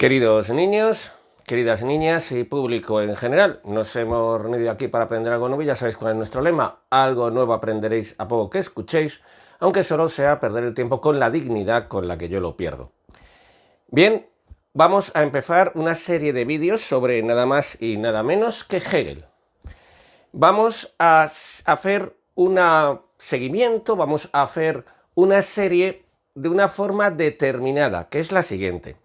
Queridos niños, queridas niñas y público en general, nos hemos reunido aquí para aprender algo nuevo. Ya sabéis cuál es nuestro lema: algo nuevo aprenderéis a poco que escuchéis, aunque solo sea perder el tiempo con la dignidad con la que yo lo pierdo. Bien, vamos a empezar una serie de vídeos sobre nada más y nada menos que Hegel. Vamos a hacer un seguimiento, vamos a hacer una serie de una forma determinada, que es la siguiente.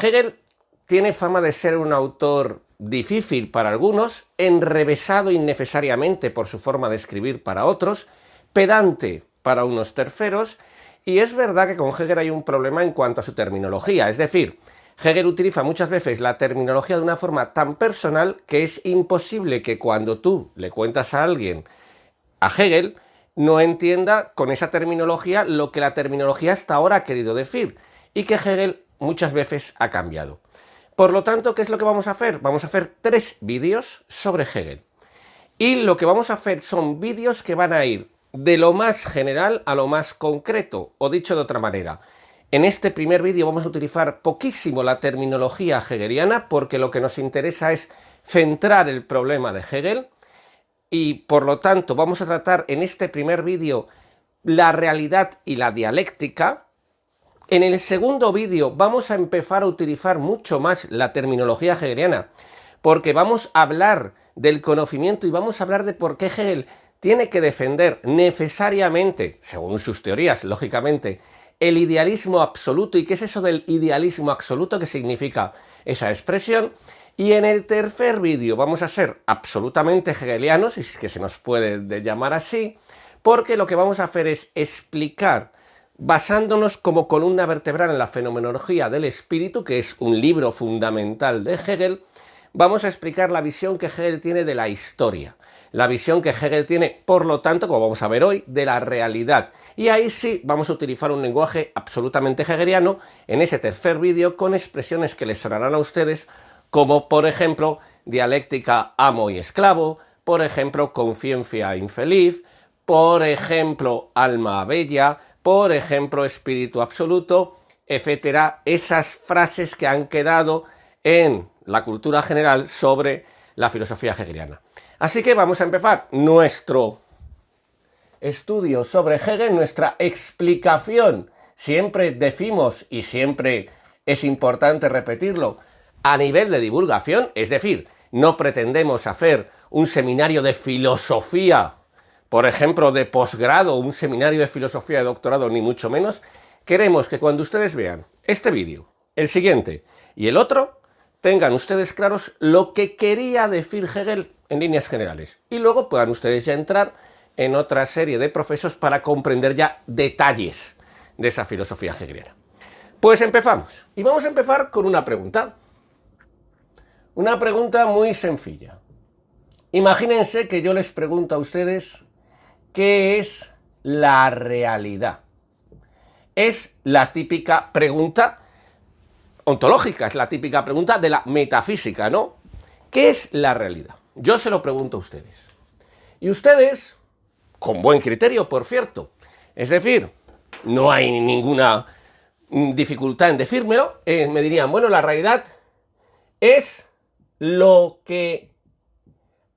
Hegel tiene fama de ser un autor difícil para algunos, enrevesado innecesariamente por su forma de escribir para otros, pedante para unos terceros, y es verdad que con Hegel hay un problema en cuanto a su terminología, es decir, Hegel utiliza muchas veces la terminología de una forma tan personal que es imposible que cuando tú le cuentas a alguien a Hegel, no entienda con esa terminología lo que la terminología hasta ahora ha querido decir, y que Hegel muchas veces ha cambiado. Por lo tanto, ¿qué es lo que vamos a hacer? Vamos a hacer tres vídeos sobre Hegel. Y lo que vamos a hacer son vídeos que van a ir de lo más general a lo más concreto, o dicho de otra manera. En este primer vídeo vamos a utilizar poquísimo la terminología hegeliana porque lo que nos interesa es centrar el problema de Hegel y por lo tanto vamos a tratar en este primer vídeo la realidad y la dialéctica, en el segundo vídeo vamos a empezar a utilizar mucho más la terminología hegeliana, porque vamos a hablar del conocimiento y vamos a hablar de por qué Hegel tiene que defender necesariamente, según sus teorías, lógicamente, el idealismo absoluto y qué es eso del idealismo absoluto, qué significa esa expresión. Y en el tercer vídeo vamos a ser absolutamente hegelianos, si es que se nos puede llamar así, porque lo que vamos a hacer es explicar basándonos como columna vertebral en la fenomenología del espíritu, que es un libro fundamental de Hegel, vamos a explicar la visión que Hegel tiene de la historia, la visión que Hegel tiene, por lo tanto, como vamos a ver hoy, de la realidad. Y ahí sí vamos a utilizar un lenguaje absolutamente hegeliano en ese tercer vídeo con expresiones que les sonarán a ustedes, como por ejemplo dialéctica amo y esclavo, por ejemplo conciencia infeliz, por ejemplo alma bella, por ejemplo, espíritu absoluto, etcétera, esas frases que han quedado en la cultura general sobre la filosofía hegeliana. Así que vamos a empezar nuestro estudio sobre Hegel, nuestra explicación. Siempre decimos, y siempre es importante repetirlo, a nivel de divulgación, es decir, no pretendemos hacer un seminario de filosofía por ejemplo, de posgrado o un seminario de filosofía de doctorado, ni mucho menos, queremos que cuando ustedes vean este vídeo, el siguiente y el otro, tengan ustedes claros lo que quería decir Hegel en líneas generales. Y luego puedan ustedes ya entrar en otra serie de procesos para comprender ya detalles de esa filosofía hegeliana. Pues empezamos. Y vamos a empezar con una pregunta. Una pregunta muy sencilla. Imagínense que yo les pregunto a ustedes ¿Qué es la realidad? Es la típica pregunta ontológica, es la típica pregunta de la metafísica, ¿no? ¿Qué es la realidad? Yo se lo pregunto a ustedes. Y ustedes, con buen criterio, por cierto, es decir, no hay ninguna dificultad en decírmelo, eh, me dirían, bueno, la realidad es lo que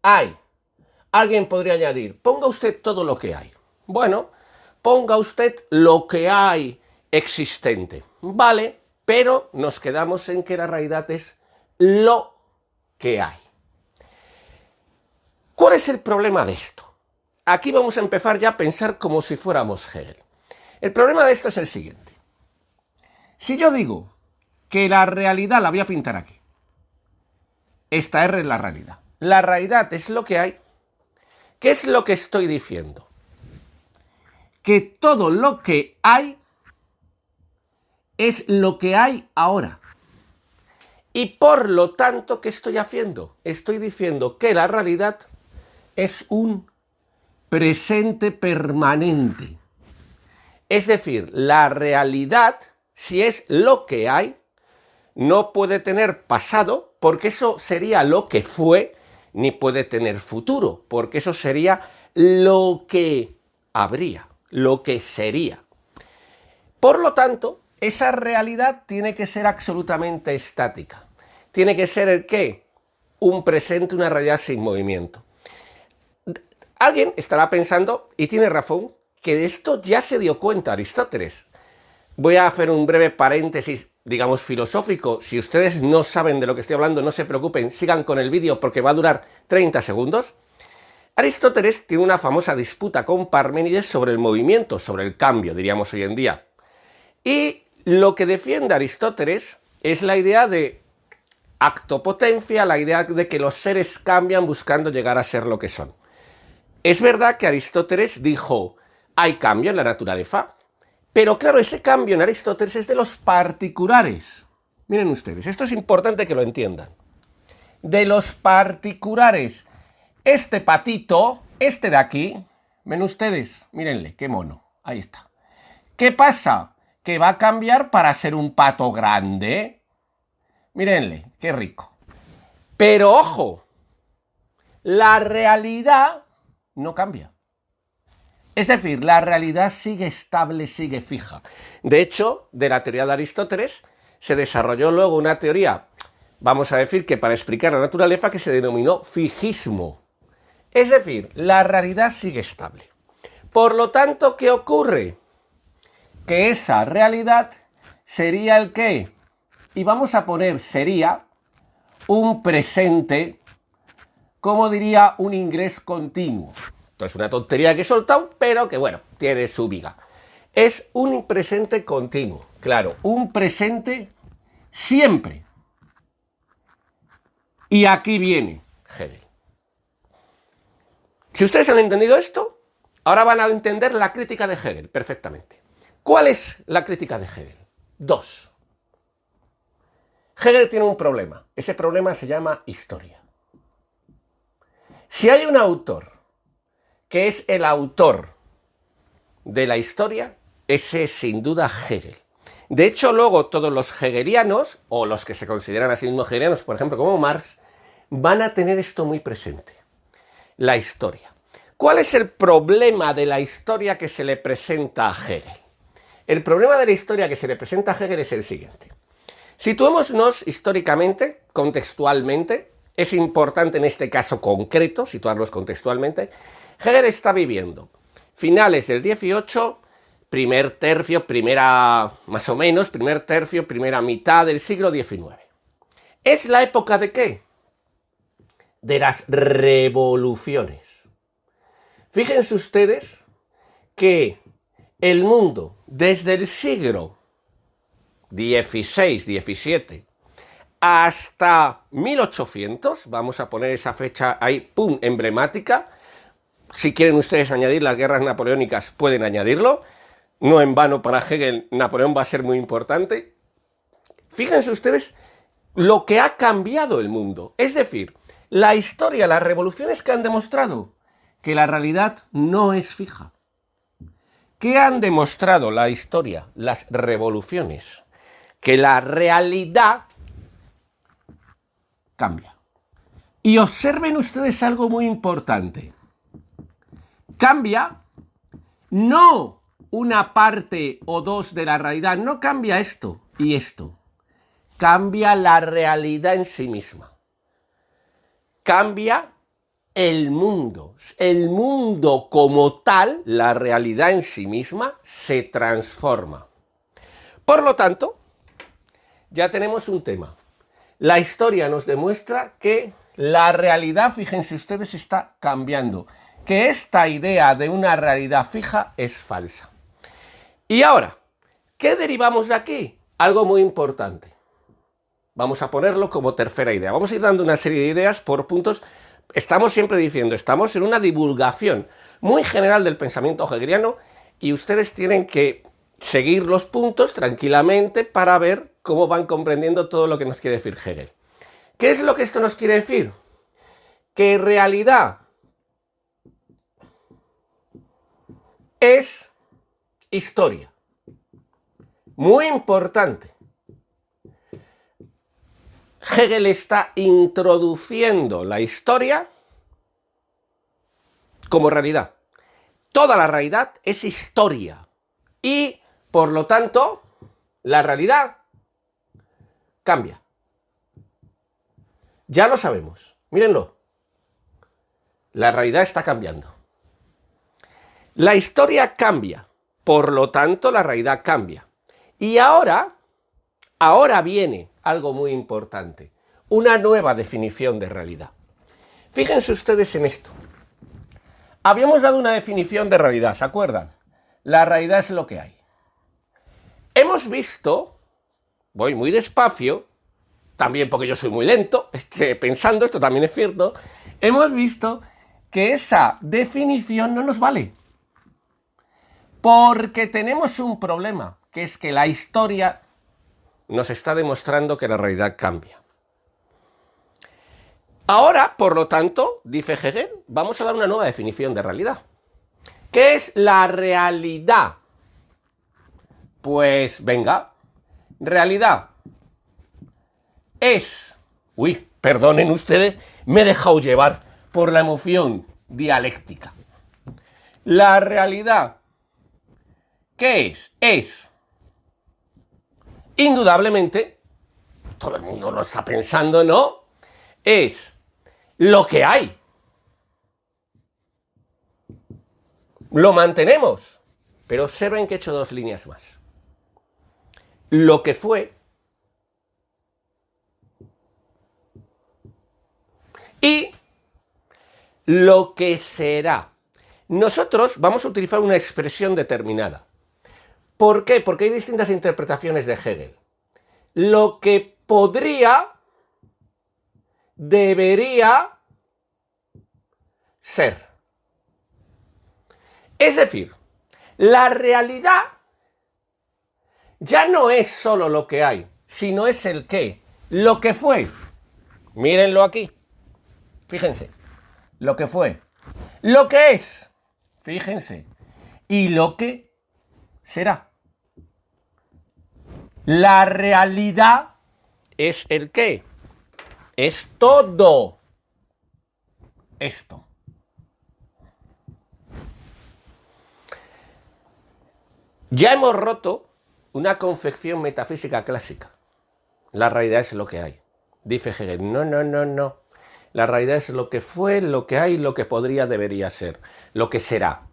hay. Alguien podría añadir, ponga usted todo lo que hay. Bueno, ponga usted lo que hay existente. Vale, pero nos quedamos en que la realidad es lo que hay. ¿Cuál es el problema de esto? Aquí vamos a empezar ya a pensar como si fuéramos Hegel. El problema de esto es el siguiente. Si yo digo que la realidad la voy a pintar aquí, esta R es la realidad. La realidad es lo que hay, ¿Qué es lo que estoy diciendo? Que todo lo que hay es lo que hay ahora. Y por lo tanto, ¿qué estoy haciendo? Estoy diciendo que la realidad es un presente permanente. Es decir, la realidad, si es lo que hay, no puede tener pasado, porque eso sería lo que fue, ni puede tener futuro, porque eso sería lo que habría, lo que sería. Por lo tanto, esa realidad tiene que ser absolutamente estática. Tiene que ser el qué? Un presente, una realidad sin movimiento. Alguien estará pensando, y tiene razón, que de esto ya se dio cuenta Aristóteles. Voy a hacer un breve paréntesis, digamos, filosófico. Si ustedes no saben de lo que estoy hablando, no se preocupen, sigan con el vídeo porque va a durar 30 segundos. Aristóteles tiene una famosa disputa con Parménides sobre el movimiento, sobre el cambio, diríamos hoy en día. Y lo que defiende Aristóteles es la idea de actopotencia, la idea de que los seres cambian buscando llegar a ser lo que son. Es verdad que Aristóteles dijo, hay cambio en la naturaleza, pero claro, ese cambio en Aristóteles es de los particulares. Miren ustedes, esto es importante que lo entiendan. De los particulares. Este patito, este de aquí, ven ustedes, mírenle, qué mono, ahí está. ¿Qué pasa? Que va a cambiar para ser un pato grande. Mírenle, qué rico. Pero ojo, la realidad no cambia. Es decir, la realidad sigue estable, sigue fija. De hecho, de la teoría de Aristóteles se desarrolló luego una teoría, vamos a decir que para explicar la naturaleza, que se denominó fijismo. Es decir, la realidad sigue estable. Por lo tanto, ¿qué ocurre? Que esa realidad sería el qué? Y vamos a poner sería un presente, como diría un inglés continuo. Es una tontería que he soltado, pero que bueno, tiene su viga. Es un presente continuo, claro, un presente siempre. Y aquí viene Hegel. Si ustedes han entendido esto, ahora van a entender la crítica de Hegel perfectamente. ¿Cuál es la crítica de Hegel? Dos. Hegel tiene un problema. Ese problema se llama historia. Si hay un autor que es el autor de la historia, ese es sin duda Hegel. De hecho, luego todos los hegelianos, o los que se consideran así mismos hegelianos, por ejemplo, como Marx, van a tener esto muy presente la historia. ¿Cuál es el problema de la historia que se le presenta a Hegel? El problema de la historia que se le presenta a Hegel es el siguiente. Situémonos históricamente, contextualmente, es importante en este caso concreto situarlos contextualmente. Hegel está viviendo finales del 18, primer tercio, primera, más o menos, primer tercio, primera mitad del siglo XIX. ¿Es la época de qué? de las revoluciones. Fíjense ustedes que el mundo desde el siglo XVI, XVII, hasta 1800, vamos a poner esa fecha ahí, pum, emblemática, si quieren ustedes añadir las guerras napoleónicas, pueden añadirlo, no en vano para Hegel, Napoleón va a ser muy importante. Fíjense ustedes lo que ha cambiado el mundo, es decir, la historia, las revoluciones que han demostrado que la realidad no es fija. ¿Qué han demostrado la historia, las revoluciones? Que la realidad cambia. Y observen ustedes algo muy importante. Cambia no una parte o dos de la realidad, no cambia esto y esto. Cambia la realidad en sí misma cambia el mundo. El mundo como tal, la realidad en sí misma, se transforma. Por lo tanto, ya tenemos un tema. La historia nos demuestra que la realidad, fíjense ustedes, está cambiando. Que esta idea de una realidad fija es falsa. Y ahora, ¿qué derivamos de aquí? Algo muy importante. Vamos a ponerlo como tercera idea. Vamos a ir dando una serie de ideas por puntos. Estamos siempre diciendo, estamos en una divulgación muy general del pensamiento hegeliano y ustedes tienen que seguir los puntos tranquilamente para ver cómo van comprendiendo todo lo que nos quiere decir Hegel. ¿Qué es lo que esto nos quiere decir? Que realidad es historia. Muy importante. Hegel está introduciendo la historia como realidad. Toda la realidad es historia. Y, por lo tanto, la realidad cambia. Ya lo sabemos. Mírenlo. La realidad está cambiando. La historia cambia. Por lo tanto, la realidad cambia. Y ahora, ahora viene algo muy importante. Una nueva definición de realidad. Fíjense ustedes en esto. Habíamos dado una definición de realidad, ¿se acuerdan? La realidad es lo que hay. Hemos visto, voy muy despacio, también porque yo soy muy lento, pensando, esto también es cierto, hemos visto que esa definición no nos vale. Porque tenemos un problema, que es que la historia nos está demostrando que la realidad cambia. Ahora, por lo tanto, dice Hegel, vamos a dar una nueva definición de realidad. ¿Qué es la realidad? Pues venga, realidad es... Uy, perdonen ustedes, me he dejado llevar por la emoción dialéctica. La realidad, ¿qué es? Es, indudablemente, todo el mundo lo está pensando, ¿no? Es lo que hay. Lo mantenemos. Pero observen que he hecho dos líneas más. Lo que fue y lo que será. Nosotros vamos a utilizar una expresión determinada. ¿Por qué? Porque hay distintas interpretaciones de Hegel. Lo que podría debería ser. Es decir, la realidad ya no es solo lo que hay, sino es el qué, lo que fue. Mírenlo aquí. Fíjense, lo que fue. Lo que es. Fíjense. Y lo que será. La realidad es el qué es todo esto. Ya hemos roto una confección metafísica clásica. La realidad es lo que hay. Dice Hegel, no, no, no, no. La realidad es lo que fue, lo que hay, lo que podría, debería ser, lo que será.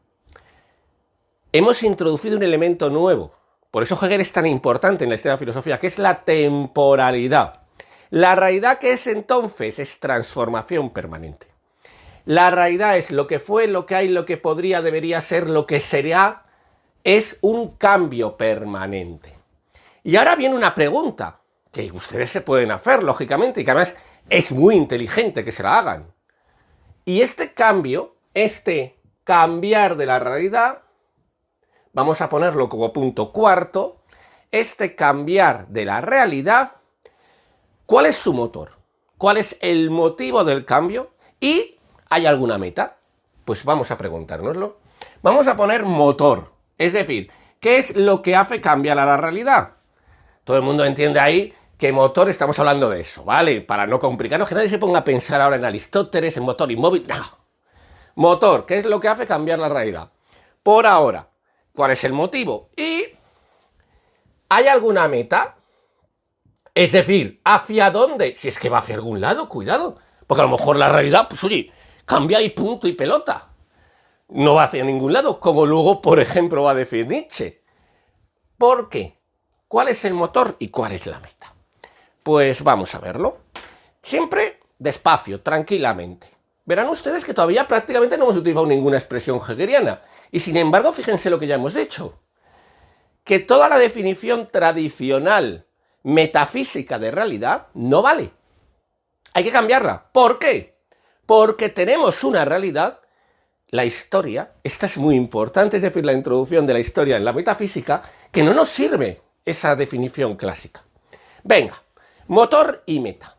Hemos introducido un elemento nuevo. Por eso Hegel es tan importante en la historia de la filosofía, que es la temporalidad. La realidad que es entonces es transformación permanente. La realidad es lo que fue, lo que hay, lo que podría, debería ser, lo que será, es un cambio permanente. Y ahora viene una pregunta que ustedes se pueden hacer, lógicamente, y que además es muy inteligente que se la hagan. Y este cambio, este cambiar de la realidad, vamos a ponerlo como punto cuarto, este cambiar de la realidad ¿Cuál es su motor? ¿Cuál es el motivo del cambio? ¿Y hay alguna meta? Pues vamos a preguntárnoslo. Vamos a poner motor. Es decir, ¿qué es lo que hace cambiar a la realidad? Todo el mundo entiende ahí que motor estamos hablando de eso, ¿vale? Para no complicarnos, que nadie se ponga a pensar ahora en Aristóteles, en motor inmóvil. No. Motor, ¿qué es lo que hace cambiar la realidad? Por ahora, ¿cuál es el motivo? ¿Y hay alguna meta? Es decir, ¿hacia dónde? Si es que va hacia algún lado, cuidado. Porque a lo mejor la realidad, pues oye, cambia y punto y pelota. No va hacia ningún lado, como luego, por ejemplo, va a decir Nietzsche. ¿Por qué? ¿Cuál es el motor y cuál es la meta? Pues vamos a verlo. Siempre despacio, tranquilamente. Verán ustedes que todavía prácticamente no hemos utilizado ninguna expresión hegeliana. Y sin embargo, fíjense lo que ya hemos dicho. Que toda la definición tradicional metafísica de realidad no vale. Hay que cambiarla. ¿Por qué? Porque tenemos una realidad, la historia, esta es muy importante, es decir, la introducción de la historia en la metafísica, que no nos sirve esa definición clásica. Venga, motor y meta.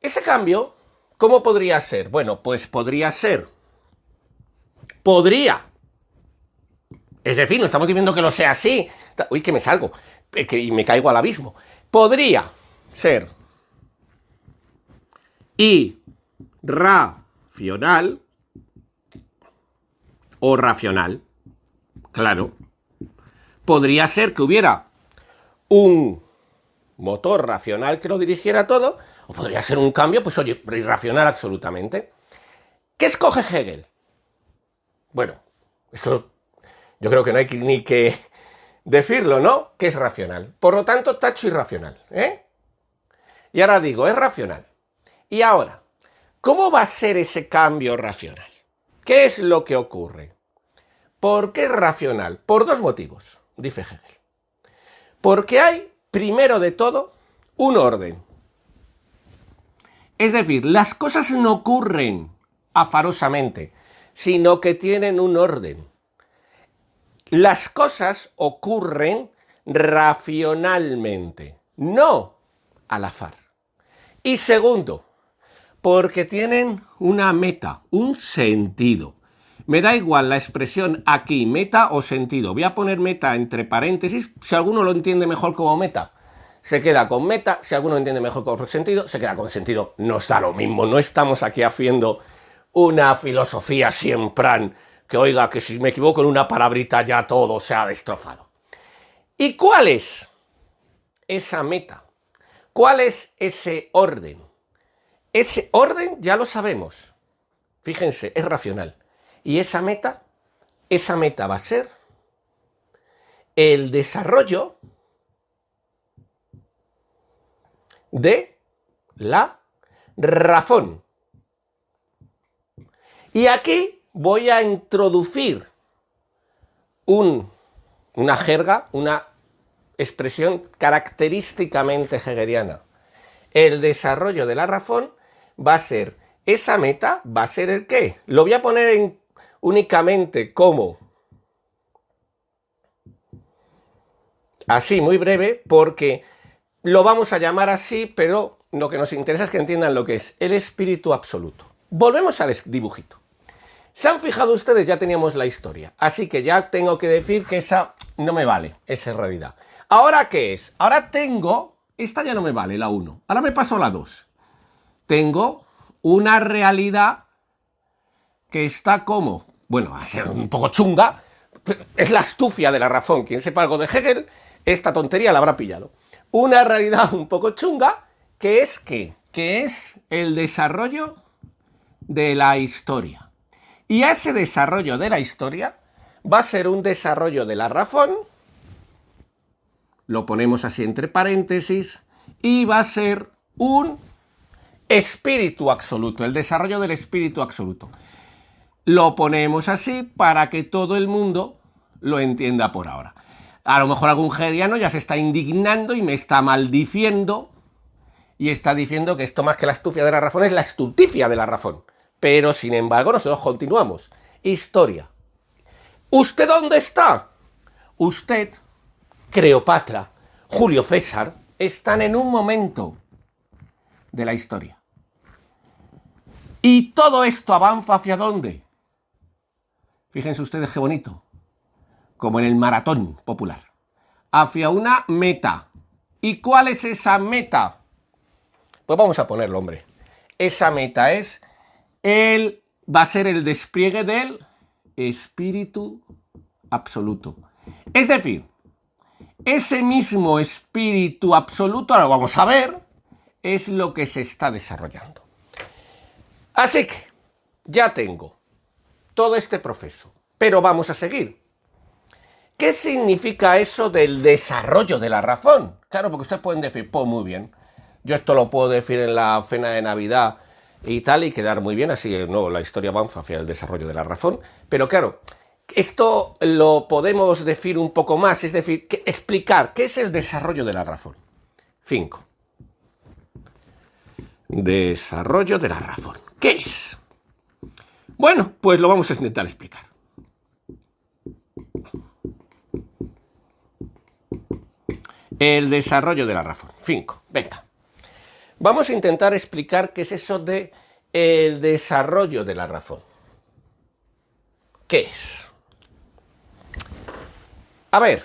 Ese cambio, ¿cómo podría ser? Bueno, pues podría ser, podría, es decir, no estamos diciendo que lo sea así, uy, que me salgo, y me caigo al abismo. Podría ser irracional o racional. Claro. Podría ser que hubiera un motor racional que lo dirigiera todo, o podría ser un cambio, pues oye, irracional absolutamente. ¿Qué escoge Hegel? Bueno, esto yo creo que no hay ni que decirlo, ¿no? Que es racional. Por lo tanto, tacho irracional, ¿eh? Y ahora digo, es racional. Y ahora, ¿cómo va a ser ese cambio racional? ¿Qué es lo que ocurre? ¿Por qué es racional? Por dos motivos, dice Hegel. Porque hay, primero de todo, un orden. Es decir, las cosas no ocurren afarosamente, sino que tienen un orden. Las cosas ocurren racionalmente, no al azar. Y segundo, porque tienen una meta, un sentido. Me da igual la expresión aquí, meta o sentido. Voy a poner meta entre paréntesis, si alguno lo entiende mejor como meta. Se queda con meta, si alguno lo entiende mejor como sentido, se queda con sentido. No está lo mismo, no estamos aquí haciendo una filosofía siempre que oiga que si me equivoco en una palabrita ya todo se ha destrozado. ¿Y cuál es esa meta? ¿Cuál es ese orden? Ese orden ya lo sabemos. Fíjense, es racional. Y esa meta, esa meta va a ser el desarrollo de la razón. Y aquí voy a introducir una jerga, una expresión característicamente hegeliana. El desarrollo de la razón va a ser, esa meta va a ser el qué. Lo voy a poner únicamente como así, muy breve, porque lo vamos a llamar así, pero lo que nos interesa es que entiendan lo que es el espíritu absoluto. Volvemos al dibujito. ¿Se han fijado ustedes? Ya teníamos la historia. Así que ya tengo que decir que esa no me vale, esa es realidad. ¿Ahora qué es? Ahora tengo, esta ya no me vale, la 1. Ahora me paso a la 2. Tengo una realidad que está como, bueno, a ser un poco chunga, es la astufia de la razón. Quien sepa algo de Hegel, esta tontería la habrá pillado. Una realidad un poco chunga, que es qué? Que es el desarrollo de la historia. Y ese desarrollo de la historia va a ser un desarrollo de la razón, lo ponemos así entre paréntesis, y va a ser un espíritu absoluto, el desarrollo del espíritu absoluto. Lo ponemos así para que todo el mundo lo entienda por ahora. A lo mejor algún geriano ya se está indignando y me está maldiciendo y está diciendo que esto más que la astufia de la razón es la estulticia de la razón. Pero sin embargo, nosotros continuamos. Historia. ¿Usted dónde está? Usted, Cleopatra, Julio César, están en un momento de la historia. Y todo esto avanza hacia dónde? Fíjense ustedes qué bonito. Como en el maratón popular. Hacia una meta. ¿Y cuál es esa meta? Pues vamos a ponerlo, hombre. Esa meta es él va a ser el despliegue del espíritu absoluto. Es decir, ese mismo espíritu absoluto, ahora vamos a ver, es lo que se está desarrollando. Así que ya tengo todo este proceso, pero vamos a seguir. ¿Qué significa eso del desarrollo de la razón? Claro, porque ustedes pueden decir, pues muy bien, yo esto lo puedo decir en la cena de Navidad y tal, y quedar muy bien, así no, la historia avanza hacia el desarrollo de la razón, pero claro, esto lo podemos decir un poco más, es decir, explicar qué es el desarrollo de la razón. 5. Desarrollo de la razón. ¿Qué es? Bueno, pues lo vamos a intentar explicar. El desarrollo de la razón. 5. Venga. Vamos a intentar explicar qué es eso de el desarrollo de la razón. ¿Qué es? A ver,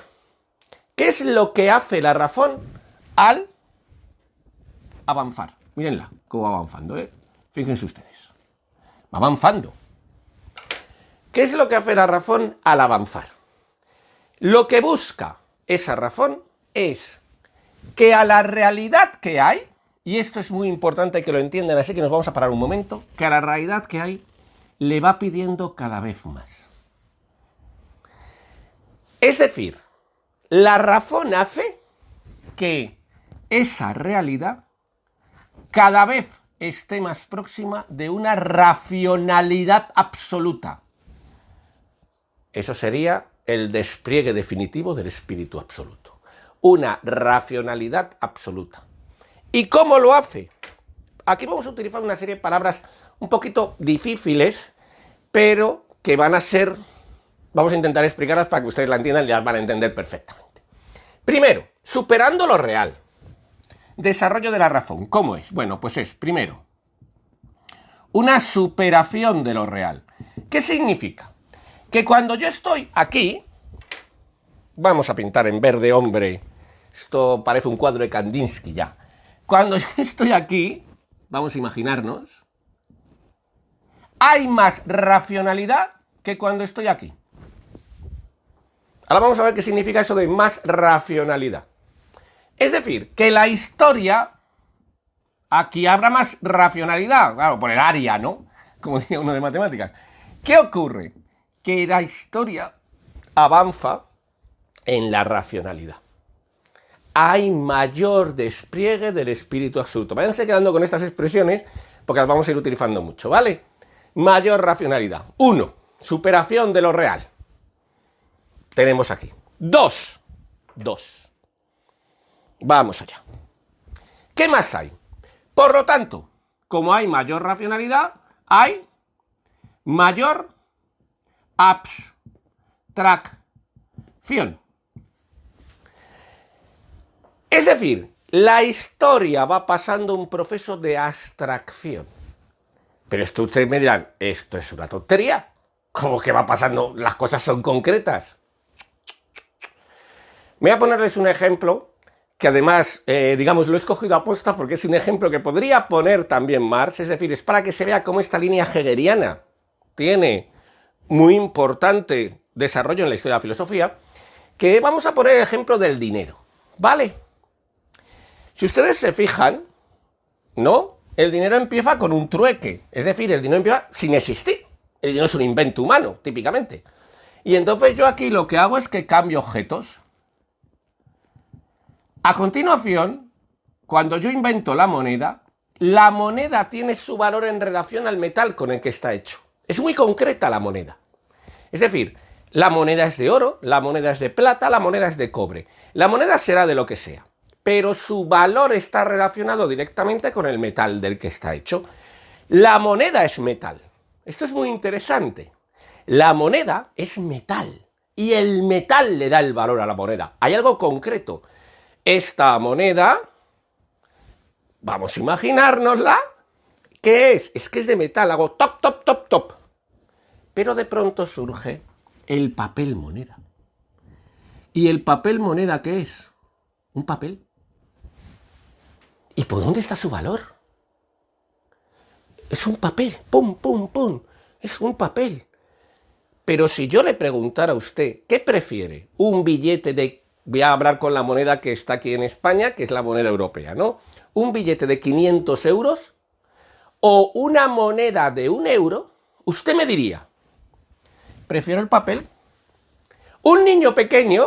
¿qué es lo que hace la razón al avanzar? Mírenla, cómo va avanzando, ¿eh? Fíjense ustedes. Va avanzando. ¿Qué es lo que hace la razón al avanzar? Lo que busca esa razón es que a la realidad que hay, y esto es muy importante que lo entiendan, así que nos vamos a parar un momento, que a la realidad que hay le va pidiendo cada vez más. Es decir, la razón hace que esa realidad cada vez esté más próxima de una racionalidad absoluta. Eso sería el despliegue definitivo del espíritu absoluto. Una racionalidad absoluta. ¿Y cómo lo hace? Aquí vamos a utilizar una serie de palabras un poquito difíciles, pero que van a ser, vamos a intentar explicarlas para que ustedes la entiendan y las van a entender perfectamente. Primero, superando lo real. Desarrollo de la razón. ¿Cómo es? Bueno, pues es, primero, una superación de lo real. ¿Qué significa? Que cuando yo estoy aquí, vamos a pintar en verde hombre, esto parece un cuadro de Kandinsky ya. Cuando yo estoy aquí, vamos a imaginarnos, hay más racionalidad que cuando estoy aquí. Ahora vamos a ver qué significa eso de más racionalidad. Es decir, que la historia, aquí habrá más racionalidad, claro, por el área, ¿no? Como decía uno de matemáticas. ¿Qué ocurre? Que la historia avanza en la racionalidad. Hay mayor despliegue del espíritu absoluto. Váyanse quedando con estas expresiones porque las vamos a ir utilizando mucho, ¿vale? Mayor racionalidad. Uno, superación de lo real. Tenemos aquí. Dos, dos Vamos allá. ¿Qué más hay? Por lo tanto, como hay mayor racionalidad, hay mayor abstracción. Es decir, la historia va pasando un proceso de abstracción. Pero esto ustedes me dirán, esto es una tontería. ¿Cómo que va pasando? Las cosas son concretas. Voy a ponerles un ejemplo que además, eh, digamos, lo he escogido a posta porque es un ejemplo que podría poner también Marx, es decir, es para que se vea cómo esta línea hegeliana tiene muy importante desarrollo en la historia de la filosofía, que vamos a poner el ejemplo del dinero, ¿vale? Si ustedes se fijan, ¿no? El dinero empieza con un trueque, es decir, el dinero empieza sin existir. El dinero es un invento humano, típicamente. Y entonces yo aquí lo que hago es que cambio objetos. A continuación, cuando yo invento la moneda, la moneda tiene su valor en relación al metal con el que está hecho. Es muy concreta la moneda. Es decir, la moneda es de oro, la moneda es de plata, la moneda es de cobre. La moneda será de lo que sea, pero su valor está relacionado directamente con el metal del que está hecho. La moneda es metal. Esto es muy interesante. La moneda es metal y el metal le da el valor a la moneda. Hay algo concreto esta moneda, vamos a imaginárnosla, ¿qué es? Es que es de metal, hago top, top, top, top. Pero de pronto surge el papel moneda. ¿Y el papel moneda qué es? Un papel. ¿Y por dónde está su valor? Es un papel, pum, pum, pum. Es un papel. Pero si yo le preguntara a usted, ¿qué prefiere? ¿Un billete de voy a hablar con la moneda que está aquí en España, que es la moneda europea, ¿no? Un billete de 500 euros o una moneda de un euro, usted me diría, prefiero el papel. Un niño pequeño,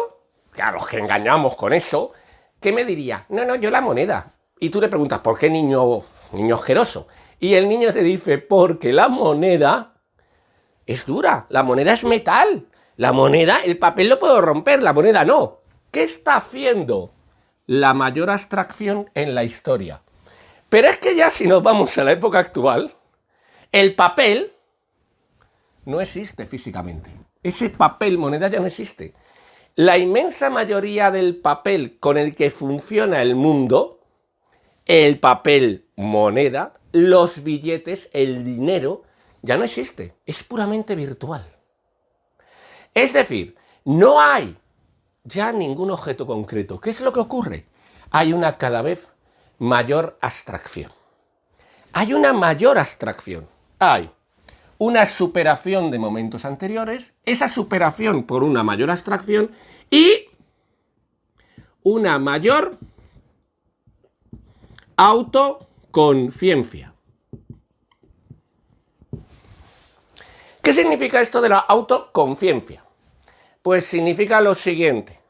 que a los que engañamos con eso, ¿qué me diría? No, no, yo la moneda. Y tú le preguntas, ¿por qué niño, niño asqueroso? Y el niño te dice, porque la moneda es dura, la moneda es metal. La moneda, el papel lo puedo romper, la moneda no. ¿Qué está haciendo la mayor abstracción en la historia? Pero es que ya si nos vamos a la época actual, el papel no existe físicamente. Ese papel moneda ya no existe. La inmensa mayoría del papel con el que funciona el mundo, el papel moneda, los billetes, el dinero, ya no existe. Es puramente virtual. Es decir, no hay ya ningún objeto concreto. ¿Qué es lo que ocurre? Hay una cada vez mayor abstracción. Hay una mayor abstracción. Hay una superación de momentos anteriores, esa superación por una mayor abstracción y una mayor autoconciencia. ¿Qué significa esto de la autoconciencia? Pues significa lo siguiente,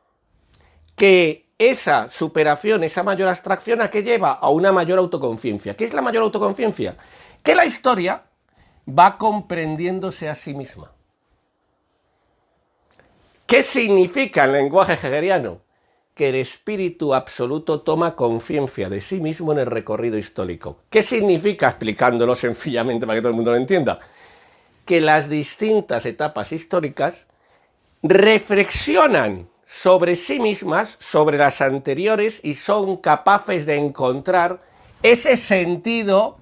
que esa superación, esa mayor abstracción, ¿a qué lleva? A una mayor autoconciencia. ¿Qué es la mayor autoconciencia? Que la historia va comprendiéndose a sí misma. ¿Qué significa el lenguaje hegeliano? Que el espíritu absoluto toma conciencia de sí mismo en el recorrido histórico. ¿Qué significa, explicándolo sencillamente para que todo el mundo lo entienda? Que las distintas etapas históricas reflexionan sobre sí mismas, sobre las anteriores, y son capaces de encontrar ese sentido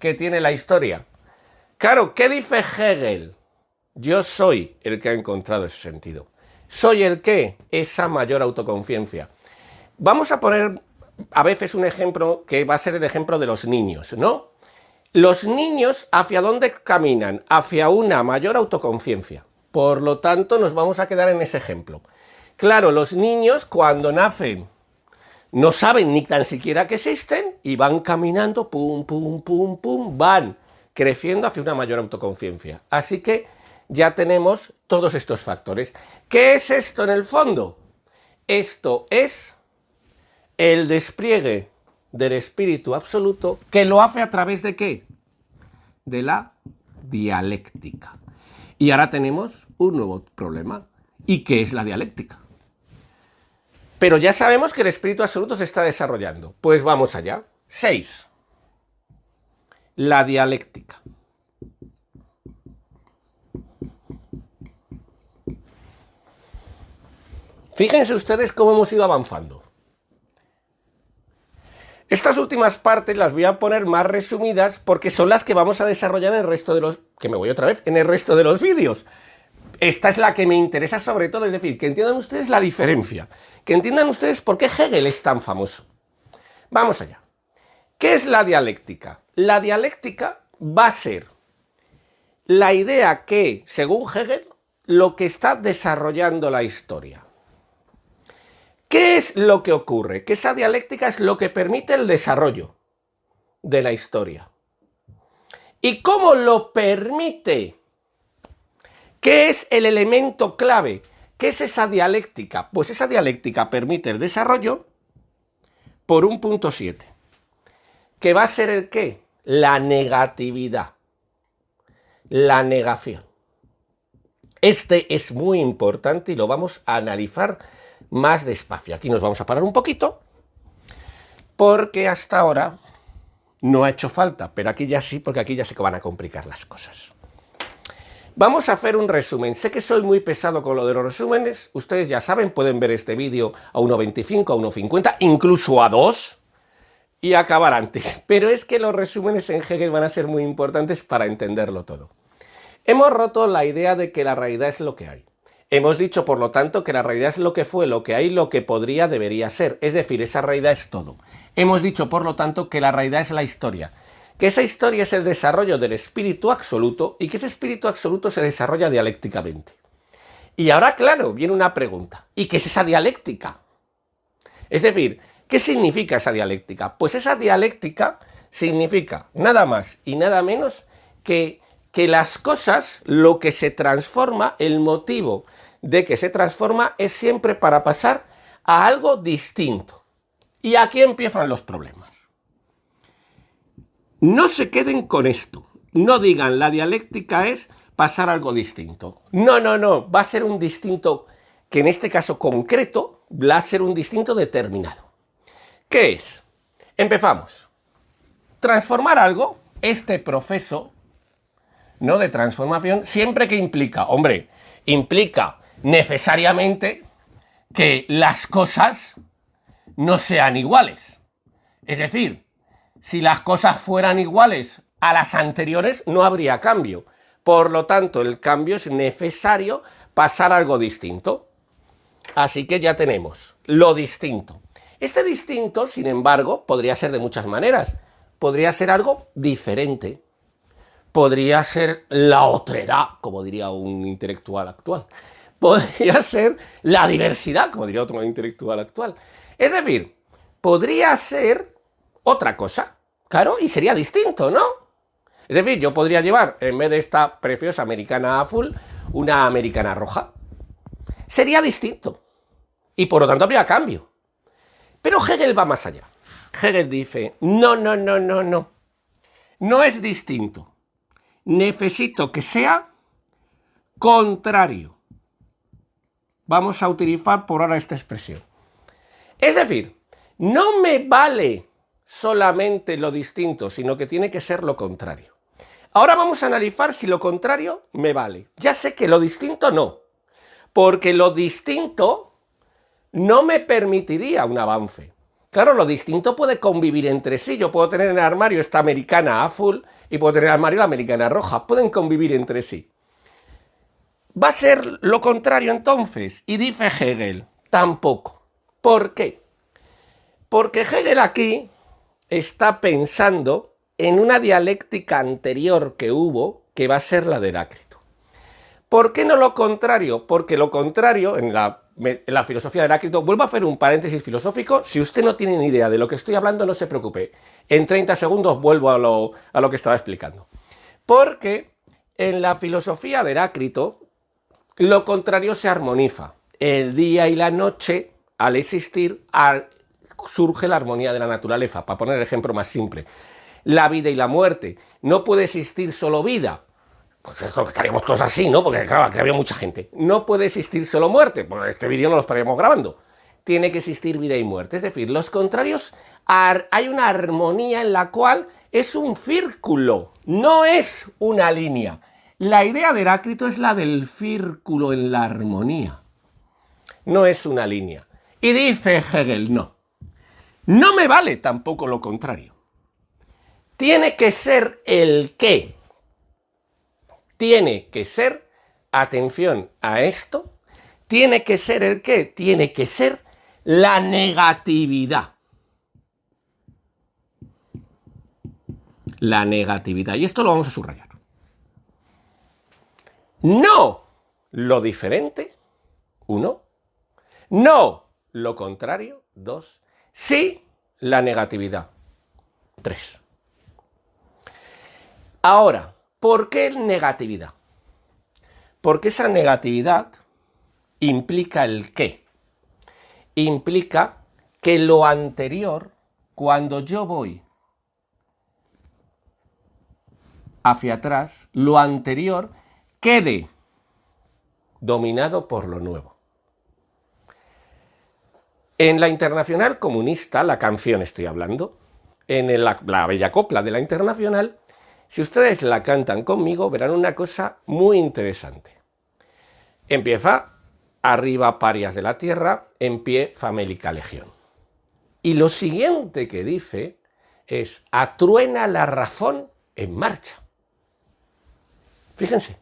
que tiene la historia. Claro, ¿qué dice Hegel? Yo soy el que ha encontrado ese sentido. Soy el que, esa mayor autoconciencia. Vamos a poner a veces un ejemplo que va a ser el ejemplo de los niños, ¿no? Los niños, ¿hacia dónde caminan? Hacia una mayor autoconciencia. Por lo tanto, nos vamos a quedar en ese ejemplo. Claro, los niños cuando nacen no saben ni tan siquiera que existen y van caminando, pum, pum, pum, pum, van creciendo hacia una mayor autoconciencia. Así que ya tenemos todos estos factores. ¿Qué es esto en el fondo? Esto es el despliegue del espíritu absoluto que lo hace a través de qué? De la dialéctica. Y ahora tenemos un nuevo problema. ¿Y qué es la dialéctica? Pero ya sabemos que el espíritu absoluto se está desarrollando. Pues vamos allá. 6. La dialéctica. Fíjense ustedes cómo hemos ido avanzando. Estas últimas partes las voy a poner más resumidas porque son las que vamos a desarrollar en el resto de los... que me voy otra vez, en el resto de los vídeos. Esta es la que me interesa sobre todo, es decir, que entiendan ustedes la diferencia, que entiendan ustedes por qué Hegel es tan famoso. Vamos allá. ¿Qué es la dialéctica? La dialéctica va a ser la idea que, según Hegel, lo que está desarrollando la historia. ¿Qué es lo que ocurre? Que esa dialéctica es lo que permite el desarrollo de la historia. ¿Y cómo lo permite? ¿Qué es el elemento clave? ¿Qué es esa dialéctica? Pues esa dialéctica permite el desarrollo por un punto 7. ¿Que va a ser el qué? La negatividad. La negación. Este es muy importante y lo vamos a analizar más despacio. Aquí nos vamos a parar un poquito porque hasta ahora no ha hecho falta, pero aquí ya sí, porque aquí ya se van a complicar las cosas. Vamos a hacer un resumen. Sé que soy muy pesado con lo de los resúmenes. Ustedes ya saben, pueden ver este vídeo a 1.25, a 1.50, incluso a 2 y acabar antes. Pero es que los resúmenes en Hegel van a ser muy importantes para entenderlo todo. Hemos roto la idea de que la realidad es lo que hay. Hemos dicho, por lo tanto, que la realidad es lo que fue, lo que hay, lo que podría, debería ser. Es decir, esa realidad es todo. Hemos dicho, por lo tanto, que la realidad es la historia que esa historia es el desarrollo del espíritu absoluto y que ese espíritu absoluto se desarrolla dialécticamente. Y ahora, claro, viene una pregunta. ¿Y qué es esa dialéctica? Es decir, ¿qué significa esa dialéctica? Pues esa dialéctica significa nada más y nada menos que que las cosas, lo que se transforma, el motivo de que se transforma es siempre para pasar a algo distinto. Y aquí empiezan los problemas. No se queden con esto. No digan la dialéctica es pasar algo distinto. No, no, no. Va a ser un distinto que en este caso concreto va a ser un distinto determinado. ¿Qué es? Empezamos. Transformar algo, este proceso no de transformación, siempre que implica, hombre, implica necesariamente que las cosas no sean iguales. Es decir, si las cosas fueran iguales a las anteriores, no habría cambio. Por lo tanto, el cambio es necesario pasar algo distinto. Así que ya tenemos lo distinto. Este distinto, sin embargo, podría ser de muchas maneras. Podría ser algo diferente. Podría ser la otredad, como diría un intelectual actual. Podría ser la diversidad, como diría otro intelectual actual. Es decir, podría ser otra cosa. Claro, y sería distinto, ¿no? Es decir, yo podría llevar, en vez de esta preciosa americana azul, una americana roja. Sería distinto. Y por lo tanto habría cambio. Pero Hegel va más allá. Hegel dice, no, no, no, no, no. No es distinto. Necesito que sea contrario. Vamos a utilizar por ahora esta expresión. Es decir, no me vale solamente lo distinto, sino que tiene que ser lo contrario. Ahora vamos a analizar si lo contrario me vale. Ya sé que lo distinto no, porque lo distinto no me permitiría un avance. Claro, lo distinto puede convivir entre sí. Yo puedo tener en el armario esta americana azul y puedo tener en el armario la americana roja. Pueden convivir entre sí. Va a ser lo contrario entonces. Y dice Hegel, tampoco. ¿Por qué? Porque Hegel aquí está pensando en una dialéctica anterior que hubo, que va a ser la de Heráclito. ¿Por qué no lo contrario? Porque lo contrario, en la filosofía de Heráclito. Vuelvo a hacer un paréntesis filosófico. Si usted no tiene ni idea de lo que estoy hablando, no se preocupe. En 30 segundos vuelvo a lo, a lo que estaba explicando. Porque en la filosofía de Heráclito, lo contrario se armoniza. El día y la noche, al existir, surge la armonía de la naturaleza. Para poner el ejemplo más simple. La vida y la muerte. No puede existir solo vida, pues esto estaríamos todos así, ¿no? Porque claro, aquí había mucha gente. No puede existir solo muerte, porque este vídeo no lo estaríamos grabando. Tiene que existir vida y muerte. Es decir, los contrarios, hay una armonía en la cual es un círculo, no es una línea. La idea de Heráclito es la del círculo en la armonía. No es una línea. Y dice Hegel, no. No me vale tampoco lo contrario. Tiene que ser el qué tiene que ser, atención a esto, tiene que ser el qué, tiene que ser la negatividad. La negatividad. Y esto lo vamos a subrayar. No lo diferente, uno. No lo contrario, dos. Sí la negatividad, tres. Ahora, ¿Por qué negatividad? Porque esa negatividad implica el qué. Implica que lo anterior, cuando yo voy hacia atrás, lo anterior quede dominado por lo nuevo. En la internacional comunista, la canción estoy hablando, en la, la bella copla de la internacional, si ustedes la cantan conmigo, verán una cosa muy interesante. Empieza arriba parias de la tierra, en pie famélica legión. Y lo siguiente que dice es, atruena la razón en marcha. Fíjense.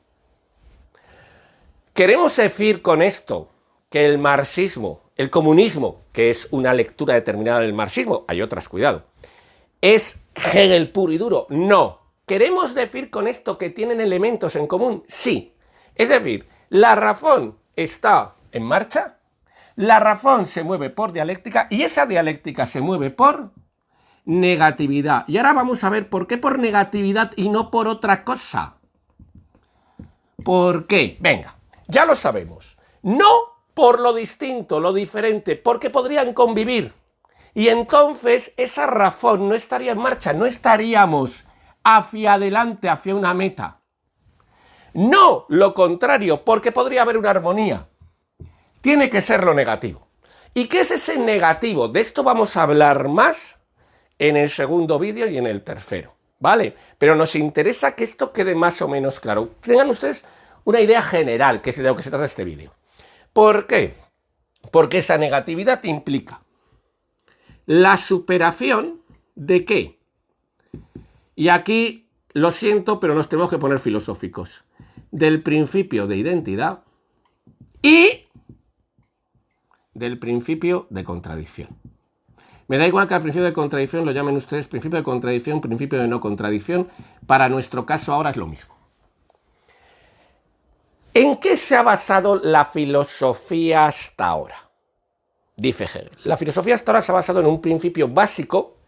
Queremos decir con esto que el marxismo, el comunismo, que es una lectura determinada del marxismo, hay otras, cuidado, es Hegel puro y duro. No, ¿Queremos decir con esto que tienen elementos en común? Sí. Es decir, la razón está en marcha, la razón se mueve por dialéctica y esa dialéctica se mueve por negatividad. Y ahora vamos a ver por qué por negatividad y no por otra cosa. ¿Por qué? Venga, ya lo sabemos. No por lo distinto, lo diferente, porque podrían convivir. Y entonces esa razón no estaría en marcha, no estaríamos hacia adelante, hacia una meta. No lo contrario, porque podría haber una armonía. Tiene que ser lo negativo. ¿Y qué es ese negativo? De esto vamos a hablar más en el segundo vídeo y en el tercero. ¿Vale? Pero nos interesa que esto quede más o menos claro. Tengan ustedes una idea general que es de lo que se trata este vídeo. ¿Por qué? Porque esa negatividad implica la superación de qué? Y aquí, lo siento, pero nos tenemos que poner filosóficos. Del principio de identidad y del principio de contradicción. Me da igual que al principio de contradicción lo llamen ustedes principio de contradicción, principio de no contradicción. Para nuestro caso ahora es lo mismo. ¿En qué se ha basado la filosofía hasta ahora? dice Hegel. La filosofía hasta ahora se ha basado en un principio básico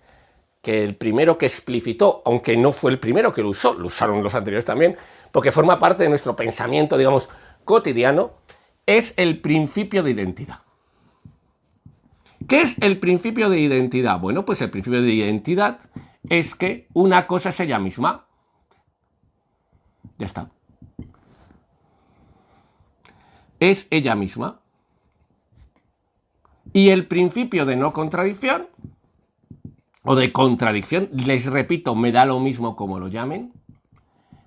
que el primero que explicitó, aunque no fue el primero que lo usó, lo usaron los anteriores también, porque forma parte de nuestro pensamiento, digamos, cotidiano, es el principio de identidad. ¿Qué es el principio de identidad? Bueno, pues el principio de identidad es que una cosa es ella misma. Ya está. Es ella misma. Y el principio de no contradicción, o de contradicción, les repito, me da lo mismo como lo llamen,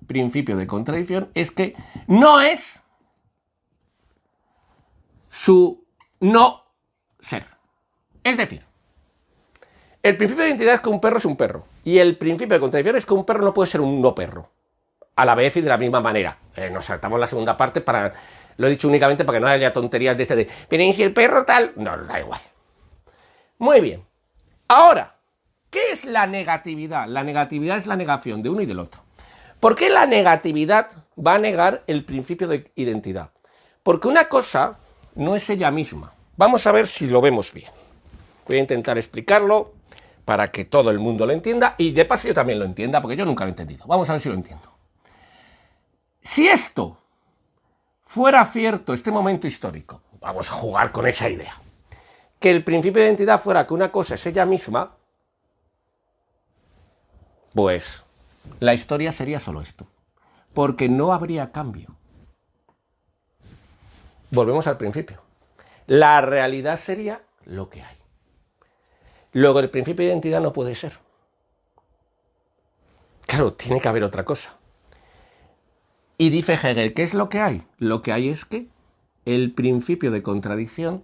principio de contradicción, es que no es su no ser. Es decir, el principio de identidad es que un perro es un perro. Y el principio de contradicción es que un perro no puede ser un no perro. A la vez y de la misma manera. Eh, nos saltamos la segunda parte para. Lo he dicho únicamente para que no haya tonterías de este de. ¿Vienen si el perro tal? No, da igual. Muy bien. Ahora, ¿qué es la negatividad? La negatividad es la negación de uno y del otro. ¿Por qué la negatividad va a negar el principio de identidad? Porque una cosa no es ella misma. Vamos a ver si lo vemos bien. Voy a intentar explicarlo para que todo el mundo lo entienda y de paso yo también lo entienda porque yo nunca lo he entendido. Vamos a ver si lo entiendo. Si esto fuera cierto, este momento histórico, vamos a jugar con esa idea, que el principio de identidad fuera que una cosa es ella misma, pues la historia sería solo esto, porque no habría cambio. Volvemos al principio. La realidad sería lo que hay. Luego el principio de identidad no puede ser. Claro, tiene que haber otra cosa. Y dice Hegel, ¿qué es lo que hay? Lo que hay es que el principio de contradicción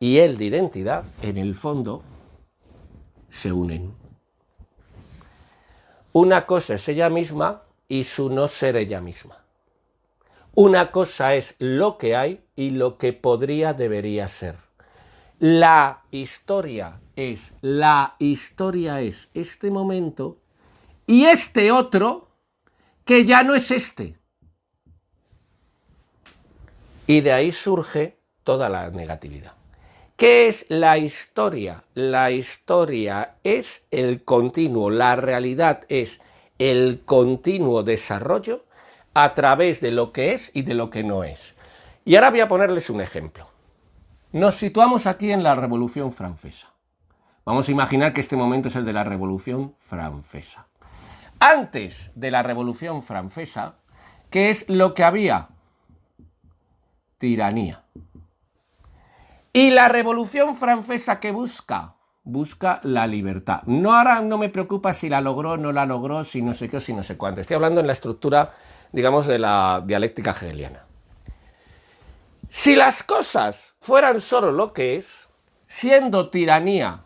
y el de identidad, en el fondo, se unen. Una cosa es ella misma y su no ser ella misma. Una cosa es lo que hay y lo que podría, debería ser. La historia es, la historia es este momento y este otro que ya no es este. Y de ahí surge toda la negatividad. ¿Qué es la historia? La historia es el continuo, la realidad es el continuo desarrollo a través de lo que es y de lo que no es. Y ahora voy a ponerles un ejemplo. Nos situamos aquí en la Revolución Francesa. Vamos a imaginar que este momento es el de la Revolución Francesa. Antes de la Revolución Francesa, ¿qué es lo que había? Tiranía. Y la Revolución Francesa que busca, busca la libertad. No ahora no me preocupa si la logró, no la logró, si no sé qué, si no sé cuánto. Estoy hablando en la estructura, digamos, de la dialéctica hegeliana. Si las cosas fueran solo lo que es, siendo tiranía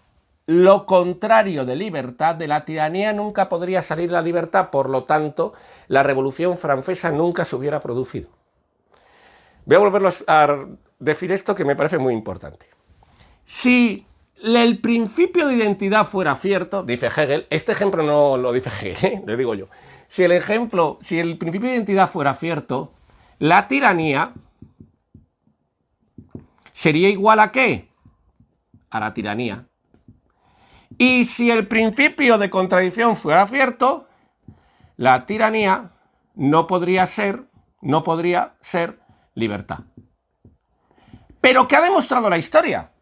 lo contrario de libertad, de la tiranía nunca podría salir la libertad, por lo tanto, la Revolución Francesa nunca se hubiera producido. Voy a volver a decir esto que me parece muy importante. Si el principio de identidad fuera cierto, dice Hegel, este ejemplo no lo dice Hegel, ¿eh? le digo yo. Si el ejemplo, si el principio de identidad fuera cierto, la tiranía sería igual a qué? A la tiranía. Y si el principio de contradicción fuera cierto, la tiranía no podría ser, no podría ser libertad. Pero ¿qué ha demostrado la historia?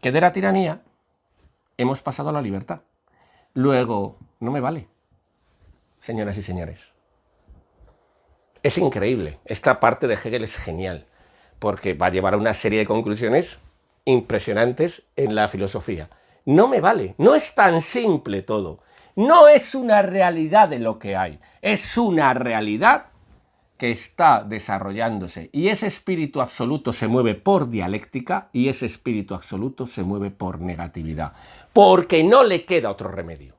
Que de la tiranía hemos pasado a la libertad. Luego, no me vale, señoras y señores. Es increíble. Esta parte de Hegel es genial porque va a llevar a una serie de conclusiones impresionantes en la filosofía. No me vale, no es tan simple todo. No es una realidad de lo que hay, es una realidad que está desarrollándose y ese espíritu absoluto se mueve por dialéctica y ese espíritu absoluto se mueve por negatividad, porque no le queda otro remedio.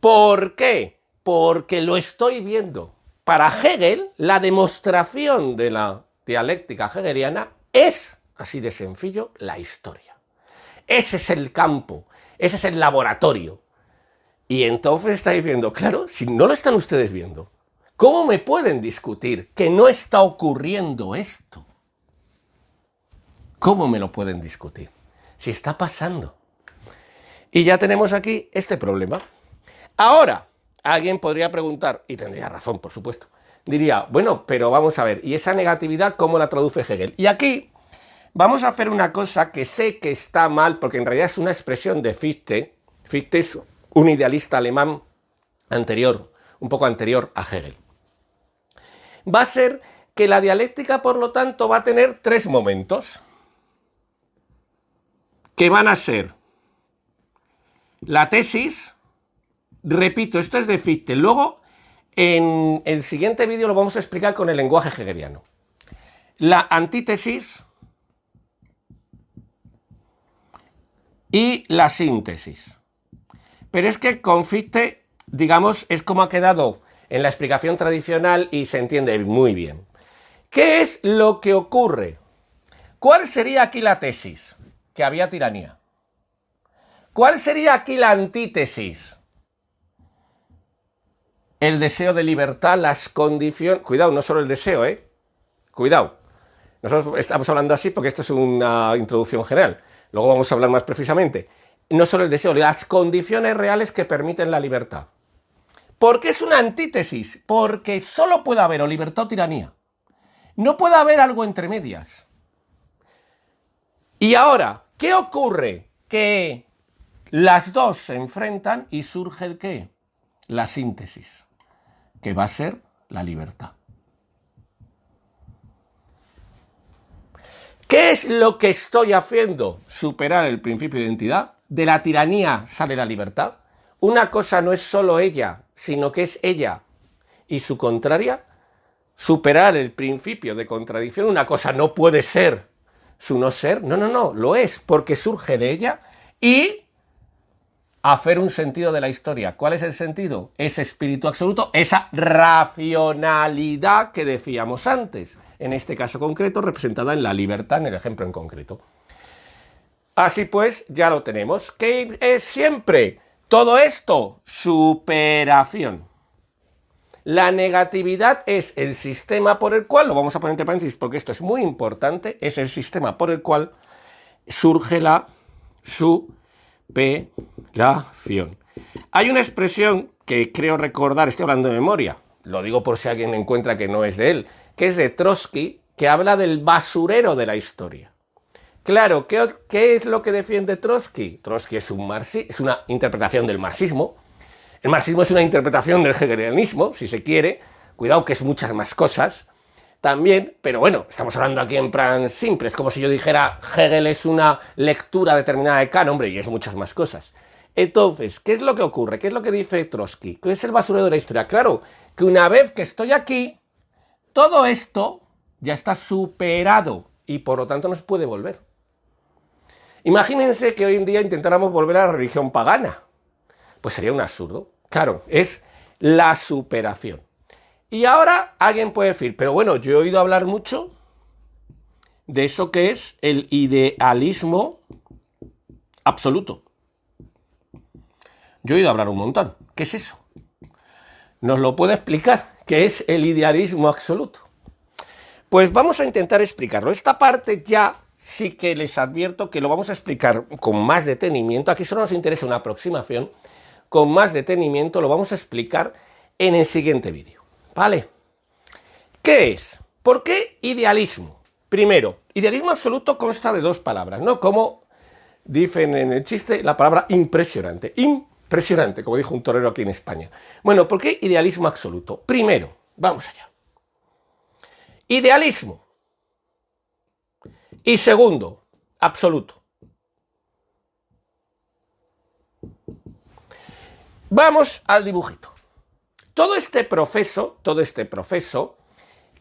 ¿Por qué? Porque lo estoy viendo. Para Hegel, la demostración de la dialéctica hegeliana es, así de sencillo, la historia. Ese es el campo, ese es el laboratorio. Y entonces está diciendo, claro, si no lo están ustedes viendo, ¿cómo me pueden discutir que no está ocurriendo esto? ¿Cómo me lo pueden discutir? Si está pasando. Y ya tenemos aquí este problema. Ahora, alguien podría preguntar, y tendría razón, por supuesto, diría, bueno, pero vamos a ver, ¿y esa negatividad cómo la traduce Hegel? Y aquí vamos a hacer una cosa que sé que está mal, porque en realidad es una expresión de Fichte. Fichte es un idealista alemán anterior, un poco anterior a Hegel. Va a ser que la dialéctica, por lo tanto, va a tener tres momentos, que van a ser la tesis, repito, esto es de Fichte, luego en el siguiente vídeo lo vamos a explicar con el lenguaje hegeliano. La antítesis y la síntesis. Pero es que con Fichte, digamos, es como ha quedado en la explicación tradicional y se entiende muy bien. ¿Qué es lo que ocurre? ¿Cuál sería aquí la tesis? Que había tiranía. ¿Cuál sería aquí la antítesis? El deseo de libertad, las condiciones... Cuidado, no solo el deseo, ¿eh? Cuidado. Nosotros estamos hablando así porque esto es una introducción general. Luego vamos a hablar más precisamente. No solo el deseo, las condiciones reales que permiten la libertad. ¿Por qué es una antítesis? Porque solo puede haber o libertad o tiranía. No puede haber algo entre medias. Y ahora, ¿qué ocurre? Que las dos se enfrentan y surge el qué? La síntesis, que va a ser la libertad. ¿Qué es lo que estoy haciendo? Superar el principio de identidad. De la tiranía sale la libertad. Una cosa no es solo ella, sino que es ella y su contraria. Superar el principio de contradicción. Una cosa no puede ser su no ser. No, no, no, lo es porque surge de ella y hacer un sentido de la historia. ¿Cuál es el sentido? Ese espíritu absoluto, esa racionalidad que decíamos antes en este caso concreto, representada en la libertad, en el ejemplo en concreto. Así pues, ya lo tenemos. ¿Qué es siempre? Todo esto, superación. La negatividad es el sistema por el cual, lo vamos a poner entre paréntesis porque esto es muy importante, es el sistema por el cual surge la superación. Hay una expresión que creo recordar, estoy hablando de memoria, lo digo por si alguien encuentra que no es de él, que es de Trotsky, que habla del basurero de la historia. Claro, ¿qué, es lo que defiende Trotsky? Trotsky es, un es una interpretación del marxismo. El marxismo es una interpretación del hegelianismo, si se quiere. Cuidado que es muchas más cosas también, pero bueno, estamos hablando aquí en plan simple, es como si yo dijera Hegel es una lectura determinada de Kant, hombre, y es muchas más cosas. Entonces, ¿qué es lo que ocurre? ¿Qué es lo que dice Trotsky? ¿Qué es el basurero de la historia? Claro, que una vez que estoy aquí, todo esto ya está superado y por lo tanto no se puede volver. Imagínense que hoy en día intentáramos volver a la religión pagana. Pues sería un absurdo. Claro, es la superación. Y ahora alguien puede decir, pero bueno, yo he oído hablar mucho de eso que es el idealismo absoluto. Yo he oído hablar un montón. ¿Qué es eso? ¿Nos lo puede explicar? Que es el idealismo absoluto. Pues vamos a intentar explicarlo. Esta parte ya sí que les advierto que lo vamos a explicar con más detenimiento. Aquí solo nos interesa una aproximación. Con más detenimiento lo vamos a explicar en el siguiente vídeo. ¿Vale? ¿Qué es? ¿Por qué idealismo? Primero, idealismo absoluto consta de dos palabras, ¿no? Como dicen en el chiste la palabra impresionante. Impresionante, como dijo un torero aquí en España. Bueno, ¿por qué idealismo absoluto? Primero, vamos allá. Idealismo. Y segundo, absoluto. Vamos al dibujito. Todo este proceso, todo este proceso,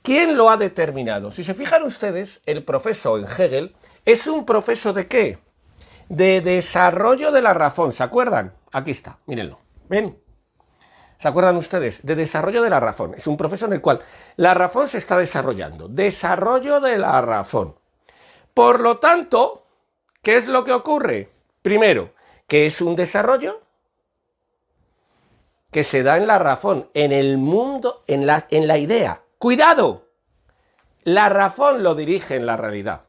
¿quién lo ha determinado? Si se fijan ustedes, el proceso en Hegel es un proceso de qué? De desarrollo de la razón, ¿se acuerdan? Aquí está, mírenlo. ¿Ven? ¿Se acuerdan ustedes? De desarrollo de la razón. Es un proceso en el cual la razón se está desarrollando. Desarrollo de la razón. Por lo tanto, ¿qué es lo que ocurre? Primero, que es un desarrollo que se da en la razón, en el mundo, en la, en la idea. ¡Cuidado! La razón lo dirige en la realidad.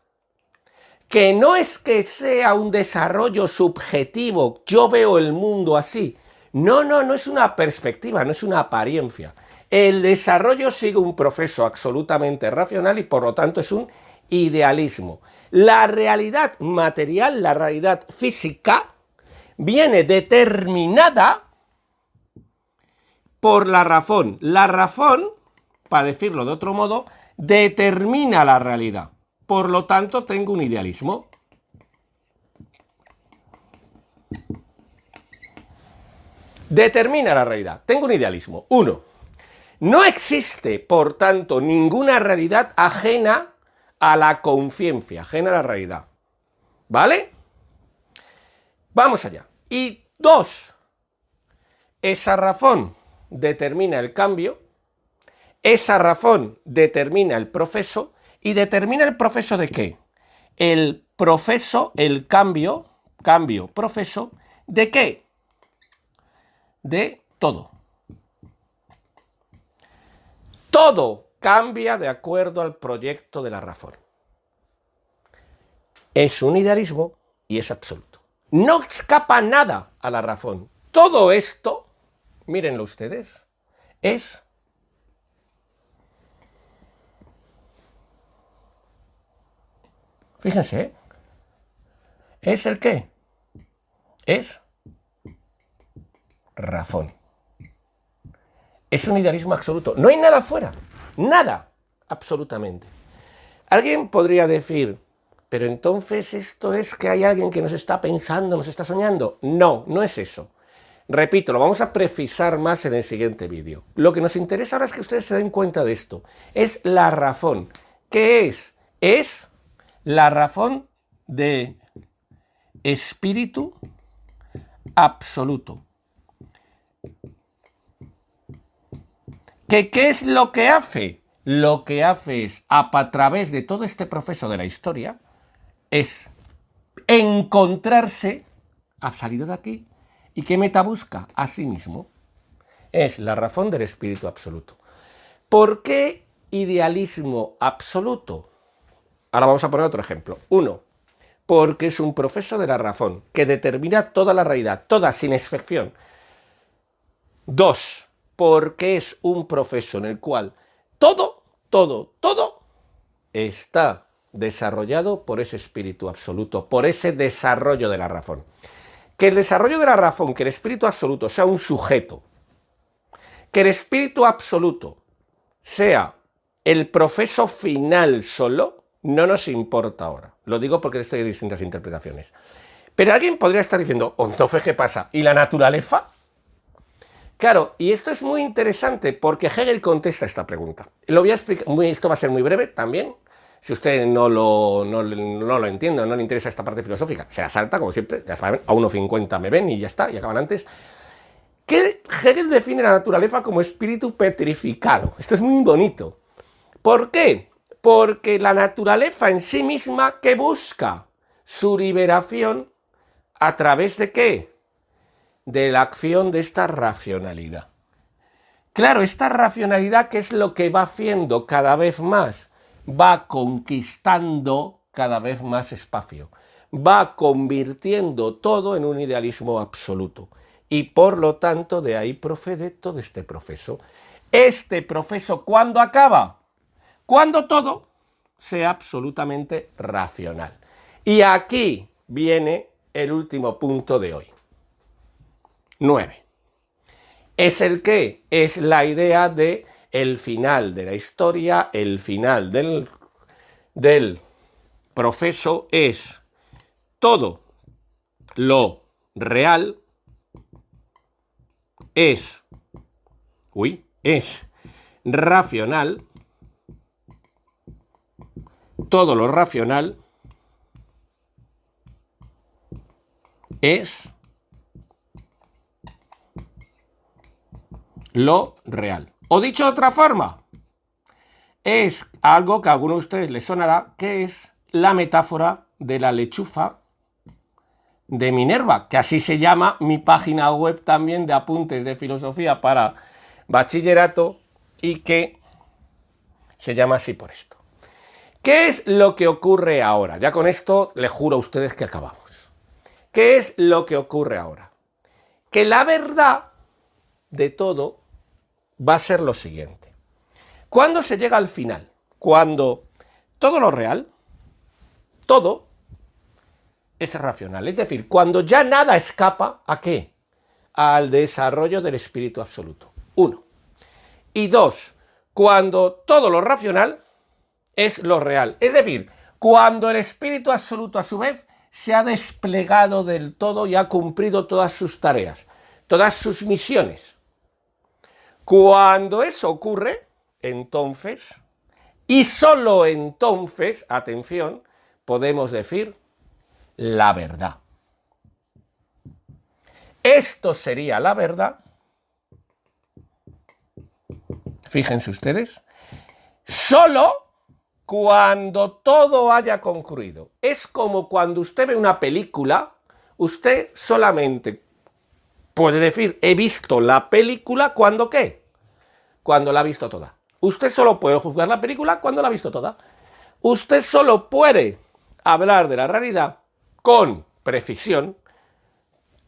Que no es que sea un desarrollo subjetivo, yo veo el mundo así. No, no, no es una perspectiva, no es una apariencia. El desarrollo sigue un proceso absolutamente racional y por lo tanto es un idealismo. La realidad material, la realidad física, viene determinada por la razón. La razón, para decirlo de otro modo, determina la realidad. Por lo tanto, tengo un idealismo. Determina la realidad. Tengo un idealismo. Uno. No existe, por tanto, ninguna realidad ajena a la conciencia, ajena a la realidad. ¿Vale? Vamos allá. Y dos, esa razón determina el cambio, esa razón determina el proceso y determina el proceso de qué? El proceso, el cambio, cambio, proceso, ¿de qué? De todo. Todo cambia de acuerdo al proyecto de la razón. Es un idealismo y es absoluto. No escapa nada a la razón. Todo esto, mírenlo ustedes, es Fíjense. ¿es el qué? Es razón. Es un idealismo absoluto. No hay nada fuera. Nada. Absolutamente. Alguien podría decir, pero entonces esto es que hay alguien que nos está pensando, nos está soñando. No, no es eso. Repito, lo vamos a precisar más en el siguiente vídeo. Lo que nos interesa ahora es que ustedes se den cuenta de esto. Es la razón. ¿Qué es? Es la razón de espíritu absoluto. ¿Qué, ¿Qué es lo que hace? Lo que hace es, a, a través de todo este proceso de la historia, es encontrarse, ha salido de aquí, y qué meta busca a sí mismo. Es la razón del espíritu absoluto. ¿Por qué idealismo absoluto? Ahora vamos a poner otro ejemplo. Uno, porque es un proceso de la razón que determina toda la realidad, toda sin excepción. Dos, porque es un proceso en el cual todo, todo, todo está desarrollado por ese espíritu absoluto, por ese desarrollo de la razón. Que el desarrollo de la razón, que el espíritu absoluto sea un sujeto, que el espíritu absoluto sea el proceso final solo, no nos importa ahora. Lo digo porque estoy de distintas interpretaciones. Pero alguien podría estar diciendo, entonces, ¿qué pasa? ¿Y la naturaleza? Claro, y esto es muy interesante porque Hegel contesta esta pregunta. Lo voy a explicar, esto va a ser muy breve también. Si usted no lo, entiende no le interesa esta parte filosófica, se la salta, como siempre, ya saben, a 1.50 me ven y ya está, y acaban antes. Que Hegel define la naturaleza como espíritu petrificado. Esto es muy bonito. ¿Por qué? Porque la naturaleza en sí misma que busca su liberación a través de qué? De la acción de esta racionalidad. Claro, esta racionalidad que es lo que va haciendo cada vez más, va conquistando cada vez más espacio, va convirtiendo todo en un idealismo absoluto. Y por lo tanto de ahí procede todo este proceso. Este proceso, ¿cuándo acaba? Cuando todo sea absolutamente racional. Y aquí viene el último punto de hoy. 9. Es el que es la idea de el final de la historia, el final del, del proceso es todo lo real es, uy, es racional todo lo racional es lo real. O dicho de otra forma, es algo que a algunos de ustedes les sonará, que es la metáfora de la lechuza de Minerva, que así se llama mi página web también de apuntes de filosofía para bachillerato y que se llama así por esto. ¿Qué es lo que ocurre ahora? Ya con esto le juro a ustedes que acabamos. ¿Qué es lo que ocurre ahora? Que la verdad de todo va a ser lo siguiente. Cuando se llega al final, cuando todo lo real, todo es racional, es decir, cuando ya nada escapa a qué? Al desarrollo del espíritu absoluto. Uno. Y dos, cuando todo lo racional es lo real. Es decir, cuando el espíritu absoluto a su vez se ha desplegado del todo y ha cumplido todas sus tareas, todas sus misiones. Cuando eso ocurre, entonces, y solo entonces, atención, podemos decir la verdad. Esto sería la verdad, fíjense ustedes, solo cuando todo haya concluido. Es como cuando usted ve una película, usted solamente puede decir, he visto la película cuando qué? Cuando la ha visto toda. Usted solo puede juzgar la película cuando la ha visto toda. Usted solo puede hablar de la realidad con precisión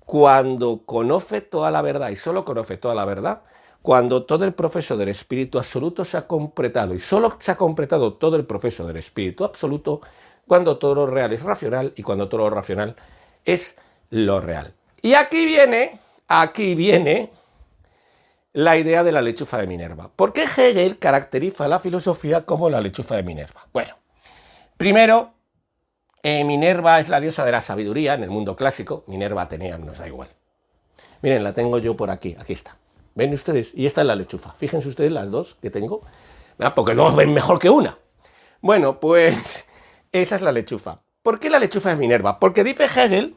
cuando conoce toda la verdad y solo conoce toda la verdad cuando todo el proceso del espíritu absoluto se ha completado y solo se ha completado todo el proceso del espíritu absoluto cuando todo lo real es racional y cuando todo lo racional es lo real. Y aquí viene aquí viene la idea de la lechuza de Minerva. ¿Por qué Hegel caracteriza la filosofía como la lechuza de Minerva? Bueno, primero, eh, Minerva es la diosa de la sabiduría en el mundo clásico. Minerva tenía, nos da igual. Miren, la tengo yo por aquí, aquí está. ¿Ven ustedes? Y esta es la lechuza. Fíjense ustedes las dos que tengo. Porque dos ven mejor que una. Bueno, pues esa es la lechuza. ¿Por qué la lechuza de Minerva? Porque dice Hegel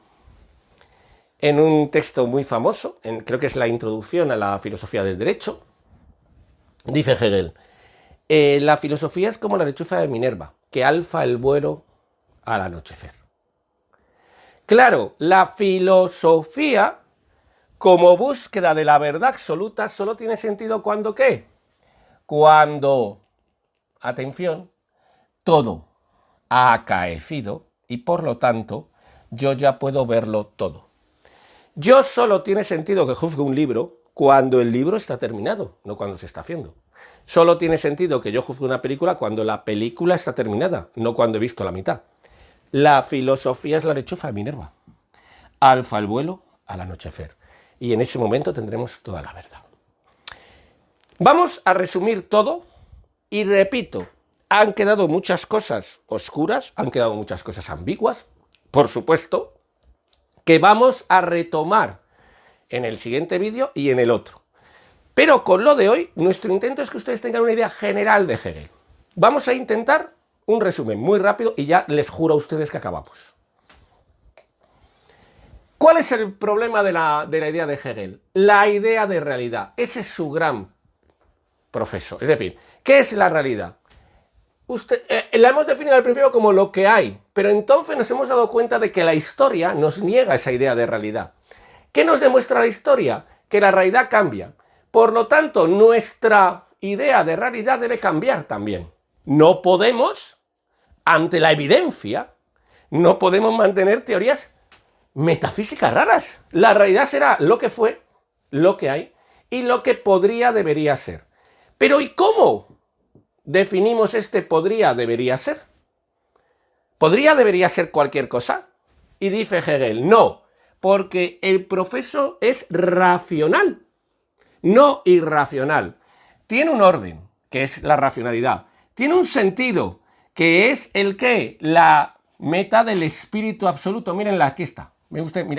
en un texto muy famoso, creo que es la introducción a la filosofía del derecho, dice Hegel, eh, la filosofía es como la lechuza de Minerva, que alfa el vuelo al anochecer. Claro, la filosofía como búsqueda de la verdad absoluta solo tiene sentido cuando qué? Cuando, atención, todo ha acaecido y por lo tanto yo ya puedo verlo todo. Yo solo tiene sentido que juzgue un libro cuando el libro está terminado, no cuando se está haciendo. Solo tiene sentido que yo juzgue una película cuando la película está terminada, no cuando he visto la mitad. La filosofía es la lechuza de Minerva. Alfa el vuelo al anochecer. Y en ese momento tendremos toda la verdad. Vamos a resumir todo y repito, han quedado muchas cosas oscuras, han quedado muchas cosas ambiguas, por supuesto, que vamos a retomar en el siguiente vídeo y en el otro. Pero con lo de hoy, nuestro intento es que ustedes tengan una idea general de Hegel. Vamos a intentar un resumen muy rápido y ya les juro a ustedes que acabamos. ¿Cuál es el problema de la, de la idea de Hegel? La idea de realidad. Ese es su gran profesor. Es decir, ¿qué es la realidad? Eh, la hemos definido al principio como lo que hay, pero entonces nos hemos dado cuenta de que la historia nos niega esa idea de realidad. ¿Qué nos demuestra la historia? Que la realidad cambia. Por lo tanto, nuestra idea de realidad debe cambiar también. No podemos, ante la evidencia, no podemos mantener teorías metafísicas raras. La realidad será lo que fue, lo que hay y lo que podría, debería ser. Pero ¿y cómo definimos este podría, debería ser? ¿Podría, debería ser cualquier cosa? Y dice Hegel, no, porque el proceso es racional, no irracional. Tiene un orden, que es la racionalidad. Tiene un sentido, que es el que, la meta del espíritu absoluto. Mírenla, aquí está.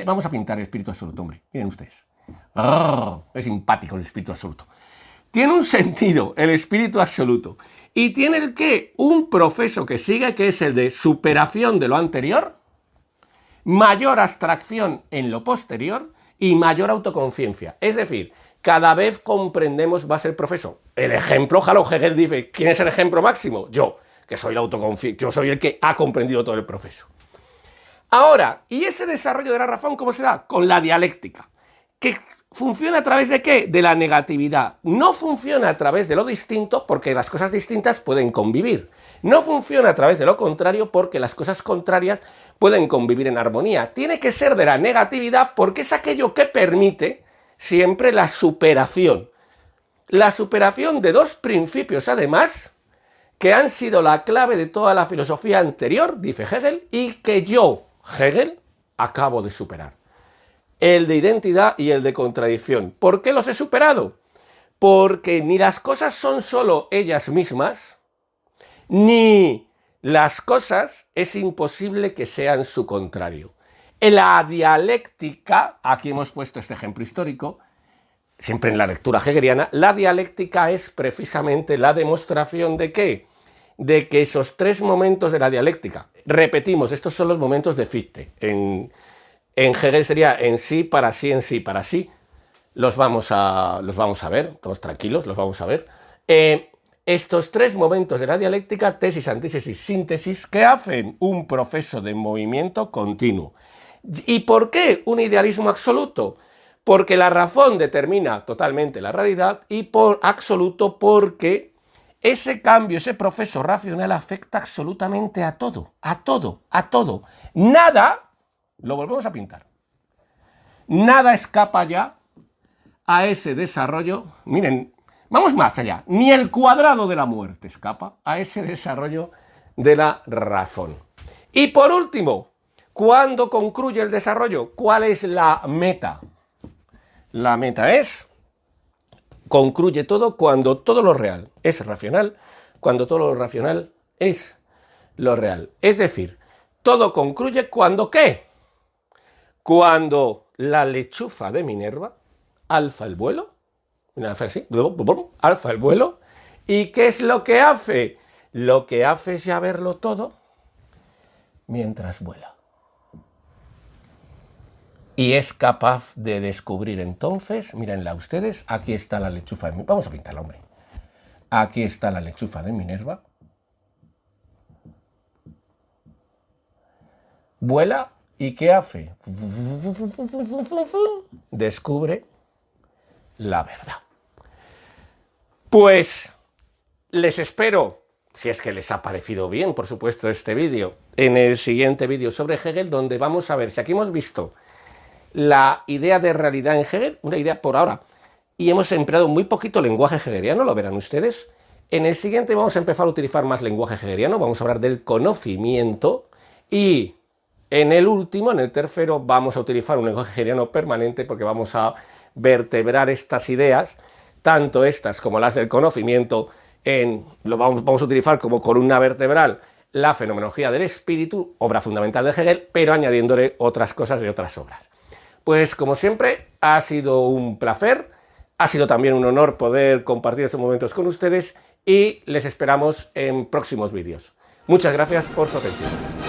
Vamos a pintar el espíritu absoluto, hombre. Miren ustedes. es simpático el espíritu absoluto. Tiene un sentido el espíritu absoluto. Y tiene el qué? Un proceso que sigue, que es el de superación de lo anterior, mayor abstracción en lo posterior y mayor autoconciencia. Es decir, cada vez comprendemos más el proceso. El ejemplo, Halo Hegel dice, ¿quién es el ejemplo máximo? Yo, que soy el yo soy el que ha comprendido todo el proceso. Ahora, ¿y ese desarrollo de la razón cómo se da? Con la dialéctica. Que ¿Funciona a través de qué? De la negatividad. No funciona a través de lo distinto porque las cosas distintas pueden convivir. No funciona a través de lo contrario porque las cosas contrarias pueden convivir en armonía. Tiene que ser de la negatividad porque es aquello que permite siempre la superación. La superación de dos principios, además, que han sido la clave de toda la filosofía anterior, dice Hegel, y que yo, Hegel, acabo de superar. El de identidad y el de contradicción. ¿Por qué los he superado? Porque ni las cosas son solo ellas mismas, ni las cosas es imposible que sean su contrario. En la dialéctica, aquí hemos puesto este ejemplo histórico, siempre en la lectura hegeliana, la dialéctica es precisamente la demostración de qué? De que esos tres momentos de la dialéctica, repetimos, estos son los momentos de Fichte. En, en Hegel sería en sí, para sí, en sí, para sí. Los vamos a, los vamos a ver, todos tranquilos, los vamos a ver. Eh, estos tres momentos de la dialéctica, tesis, antítesis, síntesis, que hacen un proceso de movimiento continuo. ¿Y por qué un idealismo absoluto? Porque la razón determina totalmente la realidad y por absoluto porque ese cambio, ese proceso racional afecta absolutamente a todo, a todo, a todo. Nada, lo volvemos a pintar, nada escapa ya a ese desarrollo. Miren, Vamos más allá. Ni el cuadrado de la muerte escapa a ese desarrollo de la razón. Y por último, ¿cuándo concluye el desarrollo? ¿Cuál es la meta? La meta es, concluye todo cuando todo lo real es racional, cuando todo lo racional es lo real. Es decir, todo concluye cuando qué? Cuando la lechuza de Minerva alza el vuelo alfa el vuelo. ¿Y qué es lo que hace? Lo que hace es ya verlo todo mientras vuela. Y es capaz de descubrir entonces, mírenla ustedes, aquí está la lechufa de Vamos a pintarla, hombre. Aquí está la lechufa de Minerva. Vuela y ¿qué hace? Descubre la verdad. Pues les espero, si es que les ha parecido bien, por supuesto, este vídeo, en el siguiente vídeo sobre Hegel, donde vamos a ver si aquí hemos visto la idea de realidad en Hegel, una idea por ahora, y hemos empleado muy poquito lenguaje hegeliano, lo verán ustedes. En el siguiente vamos a empezar a utilizar más lenguaje hegeliano, vamos a hablar del conocimiento y en el último, en el tercero, vamos a utilizar un lenguaje hegeliano permanente porque vamos a vertebrar estas ideas tanto estas como las del conocimiento, en, lo vamos, vamos a utilizar como columna vertebral la fenomenología del espíritu, obra fundamental de Hegel, pero añadiéndole otras cosas de otras obras. Pues como siempre, ha sido un placer, ha sido también un honor poder compartir estos momentos con ustedes y les esperamos en próximos vídeos. Muchas gracias por su atención.